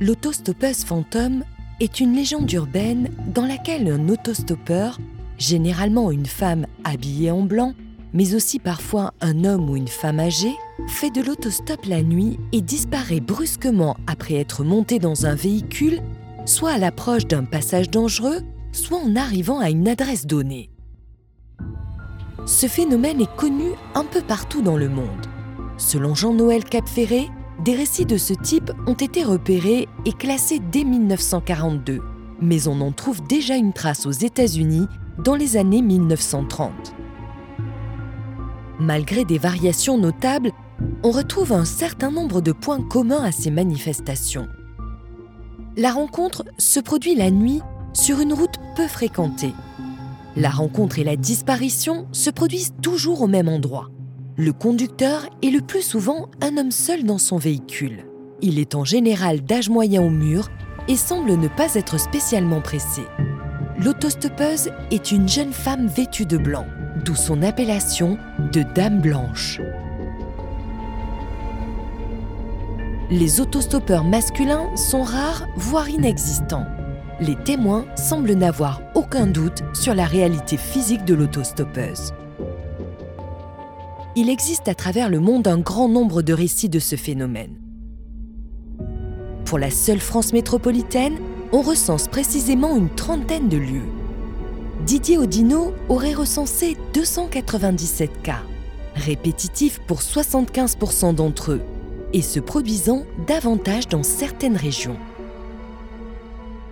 L'autostoppeuse fantôme est une légende urbaine dans laquelle un autostoppeur, généralement une femme habillée en blanc, mais aussi parfois un homme ou une femme âgée, fait de l'autostop la nuit et disparaît brusquement après être monté dans un véhicule, soit à l'approche d'un passage dangereux, soit en arrivant à une adresse donnée. Ce phénomène est connu un peu partout dans le monde. Selon Jean-Noël Capferré, des récits de ce type ont été repérés et classés dès 1942, mais on en trouve déjà une trace aux États-Unis dans les années 1930. Malgré des variations notables, on retrouve un certain nombre de points communs à ces manifestations. La rencontre se produit la nuit sur une route peu fréquentée. La rencontre et la disparition se produisent toujours au même endroit. Le conducteur est le plus souvent un homme seul dans son véhicule. Il est en général d'âge moyen au mur et semble ne pas être spécialement pressé. L'autostoppeuse est une jeune femme vêtue de blanc, d'où son appellation de Dame Blanche. Les autostoppeurs masculins sont rares, voire inexistants. Les témoins semblent n'avoir aucun doute sur la réalité physique de l'autostoppeuse. Il existe à travers le monde un grand nombre de récits de ce phénomène. Pour la seule France métropolitaine, on recense précisément une trentaine de lieux. Didier Odino aurait recensé 297 cas, répétitifs pour 75% d'entre eux, et se produisant davantage dans certaines régions.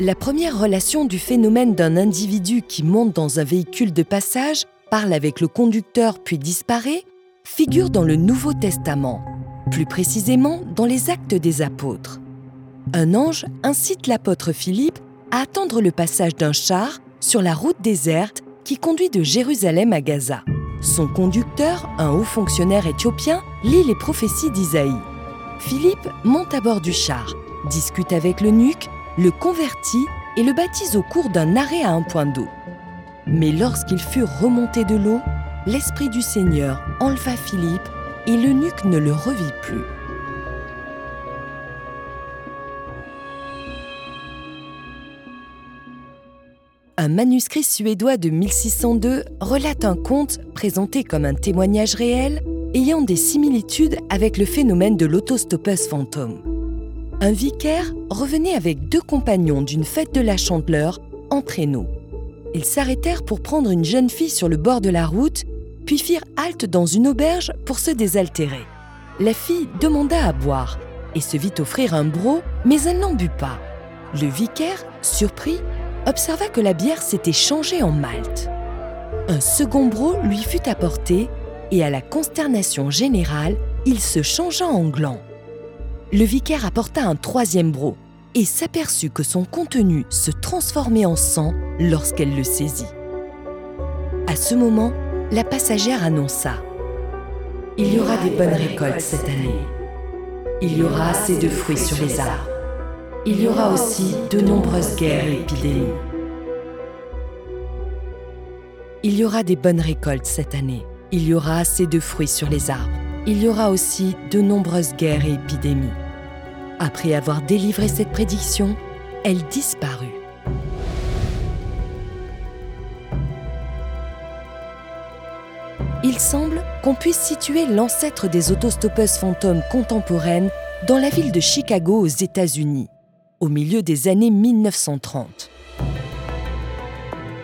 La première relation du phénomène d'un individu qui monte dans un véhicule de passage, parle avec le conducteur puis disparaît, figure dans le Nouveau Testament, plus précisément dans les actes des apôtres. Un ange incite l'apôtre Philippe à attendre le passage d'un char sur la route déserte qui conduit de Jérusalem à Gaza. Son conducteur, un haut fonctionnaire éthiopien, lit les prophéties d'Isaïe. Philippe monte à bord du char, discute avec le nuque, le convertit et le baptise au cours d'un arrêt à un point d'eau. Mais lorsqu'ils furent remontés de l'eau, l'Esprit du Seigneur enleva Philippe et l'eunuque ne le revit plus. Un manuscrit suédois de 1602 relate un conte présenté comme un témoignage réel ayant des similitudes avec le phénomène de l'autostoppeuse fantôme. Un vicaire revenait avec deux compagnons d'une fête de la Chandeleur en traîneau. Ils s'arrêtèrent pour prendre une jeune fille sur le bord de la route, puis firent halte dans une auberge pour se désaltérer. La fille demanda à boire et se vit offrir un broc, mais elle n'en but pas. Le vicaire, surpris, observa que la bière s'était changée en malt. Un second broc lui fut apporté et à la consternation générale, il se changea en gland. Le vicaire apporta un troisième broc et s'aperçut que son contenu se transformait en sang lorsqu'elle le saisit. À ce moment, la passagère annonça Il y aura des bonnes récoltes cette année. Il y aura assez de fruits sur les arbres. Il y aura aussi de nombreuses guerres et épidémies. Il y aura des bonnes récoltes cette année. Il y aura assez de fruits sur les arbres. Il y aura aussi de nombreuses guerres et épidémies. Après avoir délivré cette prédiction, elle disparut. Il semble qu'on puisse situer l'ancêtre des autostoppeuses fantômes contemporaines dans la ville de Chicago aux États-Unis, au milieu des années 1930.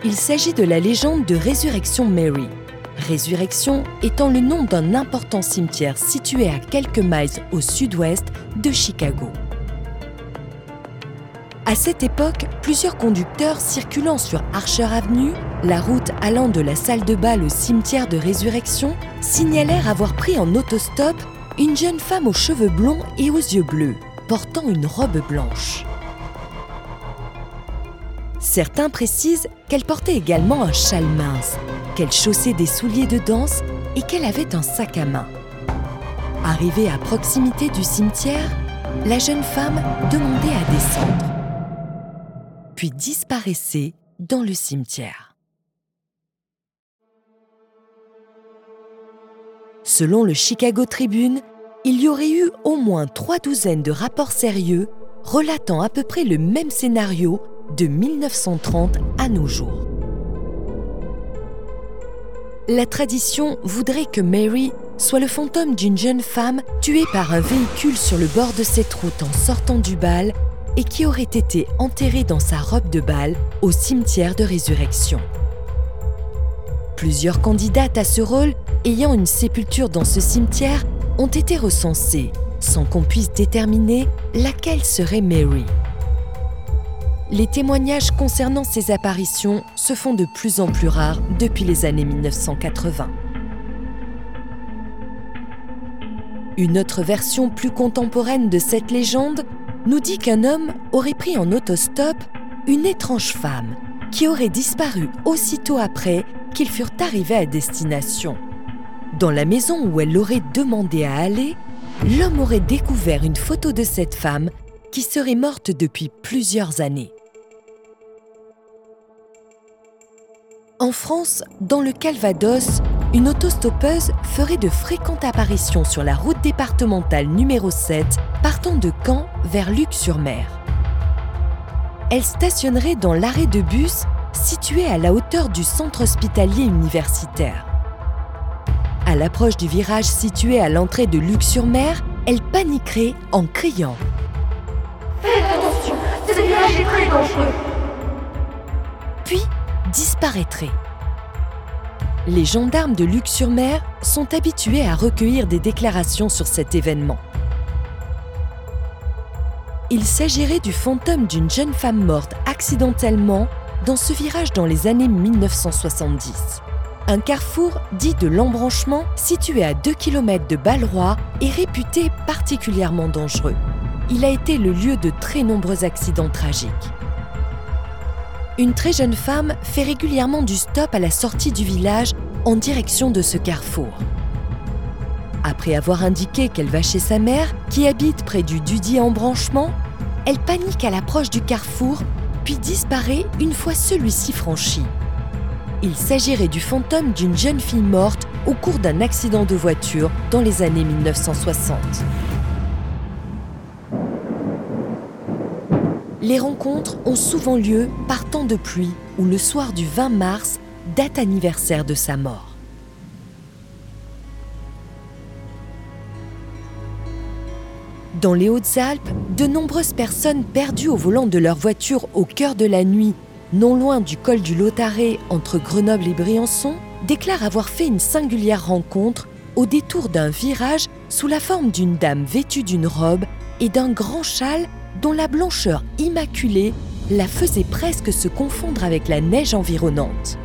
Il s'agit de la légende de Résurrection Mary. Résurrection étant le nom d'un important cimetière situé à quelques miles au sud-ouest de Chicago. À cette époque, plusieurs conducteurs circulant sur Archer Avenue, la route allant de la salle de bal au cimetière de Résurrection, signalèrent avoir pris en autostop une jeune femme aux cheveux blonds et aux yeux bleus, portant une robe blanche. Certains précisent qu'elle portait également un châle mince, qu'elle chaussait des souliers de danse et qu'elle avait un sac à main. Arrivée à proximité du cimetière, la jeune femme demandait à descendre, disparaissait dans le cimetière. Selon le Chicago Tribune, il y aurait eu au moins trois douzaines de rapports sérieux relatant à peu près le même scénario de 1930 à nos jours. La tradition voudrait que Mary soit le fantôme d'une jeune femme tuée par un véhicule sur le bord de cette route en sortant du bal et qui aurait été enterrée dans sa robe de bal au cimetière de résurrection. Plusieurs candidates à ce rôle ayant une sépulture dans ce cimetière ont été recensées sans qu'on puisse déterminer laquelle serait Mary les témoignages concernant ces apparitions se font de plus en plus rares depuis les années 1980. Une autre version plus contemporaine de cette légende nous dit qu'un homme aurait pris en autostop une étrange femme qui aurait disparu aussitôt après qu'ils furent arrivés à destination. Dans la maison où elle l'aurait demandé à aller, l'homme aurait découvert une photo de cette femme qui serait morte depuis plusieurs années. En France, dans le Calvados, une autostoppeuse ferait de fréquentes apparitions sur la route départementale numéro 7 partant de Caen vers Luc-sur-Mer. Elle stationnerait dans l'arrêt de bus situé à la hauteur du centre hospitalier universitaire. À l'approche du virage situé à l'entrée de Luc-sur-Mer, elle paniquerait en criant Faites attention, ce virage est très dangereux. Puis disparaîtrait. Les gendarmes de Luc-sur-Mer sont habitués à recueillir des déclarations sur cet événement. Il s'agirait du fantôme d'une jeune femme morte accidentellement dans ce virage dans les années 1970. Un carrefour dit de l'embranchement situé à 2 km de Balleroy est réputé particulièrement dangereux. Il a été le lieu de très nombreux accidents tragiques. Une très jeune femme fait régulièrement du stop à la sortie du village en direction de ce carrefour. Après avoir indiqué qu'elle va chez sa mère, qui habite près du dudit embranchement, elle panique à l'approche du carrefour, puis disparaît une fois celui-ci franchi. Il s'agirait du fantôme d'une jeune fille morte au cours d'un accident de voiture dans les années 1960. Les rencontres ont souvent lieu par temps de pluie ou le soir du 20 mars, date anniversaire de sa mort. Dans les Hautes-Alpes, de nombreuses personnes perdues au volant de leur voiture au cœur de la nuit non loin du col du Lotaré entre Grenoble et Briançon, déclare avoir fait une singulière rencontre au détour d'un virage sous la forme d'une dame vêtue d'une robe et d'un grand châle dont la blancheur immaculée la faisait presque se confondre avec la neige environnante.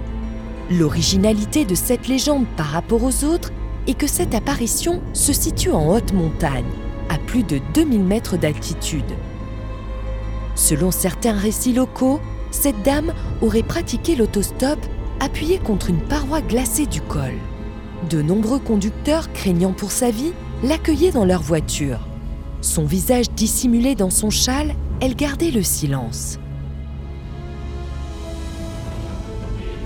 L'originalité de cette légende par rapport aux autres est que cette apparition se situe en haute montagne, à plus de 2000 mètres d'altitude. Selon certains récits locaux, cette dame aurait pratiqué l'autostop appuyée contre une paroi glacée du col. De nombreux conducteurs, craignant pour sa vie, l'accueillaient dans leur voiture. Son visage dissimulé dans son châle, elle gardait le silence.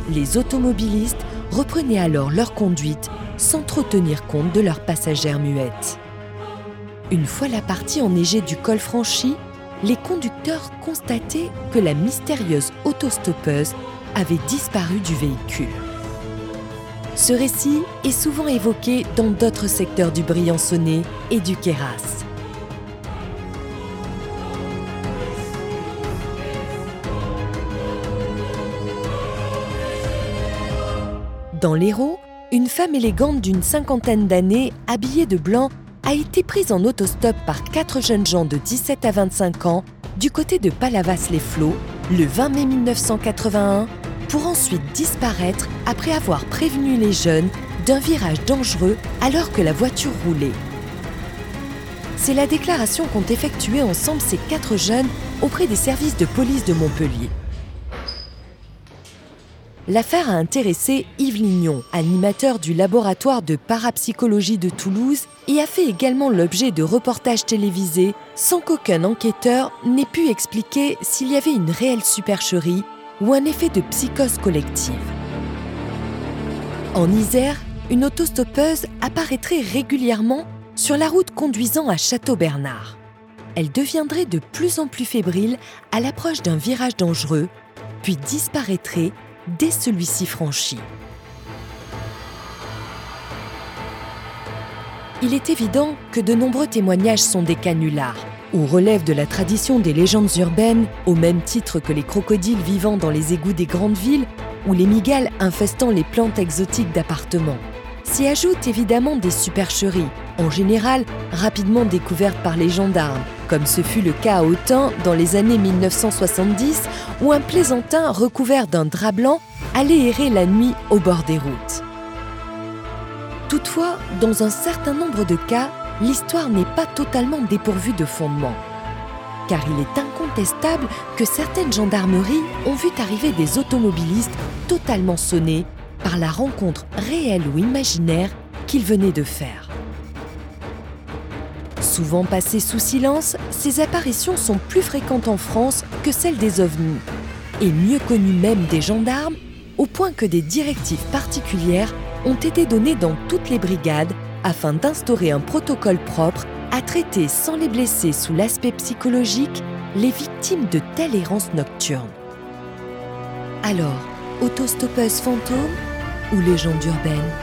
Les automobilistes reprenaient alors leur conduite sans trop tenir compte de leurs passagères muettes. Une fois la partie enneigée du col franchie, les conducteurs constataient que la mystérieuse autostoppeuse avait disparu du véhicule. Ce récit est souvent évoqué dans d'autres secteurs du Briançonnais et du Queyras. Dans l'Hérault, une femme élégante d'une cinquantaine d'années, habillée de blanc, a été prise en autostop par quatre jeunes gens de 17 à 25 ans du côté de Palavas-les-Flots le 20 mai 1981 pour ensuite disparaître après avoir prévenu les jeunes d'un virage dangereux alors que la voiture roulait. C'est la déclaration qu'ont effectuée ensemble ces quatre jeunes auprès des services de police de Montpellier. L'affaire a intéressé Yves Lignon, animateur du laboratoire de parapsychologie de Toulouse, et a fait également l'objet de reportages télévisés sans qu'aucun enquêteur n'ait pu expliquer s'il y avait une réelle supercherie ou un effet de psychose collective. En Isère, une autostoppeuse apparaîtrait régulièrement sur la route conduisant à Château-Bernard. Elle deviendrait de plus en plus fébrile à l'approche d'un virage dangereux, puis disparaîtrait dès celui-ci franchi. Il est évident que de nombreux témoignages sont des canulars, ou relèvent de la tradition des légendes urbaines, au même titre que les crocodiles vivant dans les égouts des grandes villes ou les migales infestant les plantes exotiques d'appartements. S'y ajoutent évidemment des supercheries, en général rapidement découvertes par les gendarmes, comme ce fut le cas à Autun dans les années 1970, où un plaisantin recouvert d'un drap blanc allait errer la nuit au bord des routes. Toutefois, dans un certain nombre de cas, l'histoire n'est pas totalement dépourvue de fondement. Car il est incontestable que certaines gendarmeries ont vu arriver des automobilistes totalement sonnés par la rencontre réelle ou imaginaire qu'ils venaient de faire. Souvent passées sous silence, ces apparitions sont plus fréquentes en France que celles des ovnis, et mieux connues même des gendarmes, au point que des directives particulières ont été données dans toutes les brigades afin d'instaurer un protocole propre à traiter sans les blesser sous l'aspect psychologique les victimes de telle errance nocturne. Alors, autostoppeuse fantôme ou légende urbaine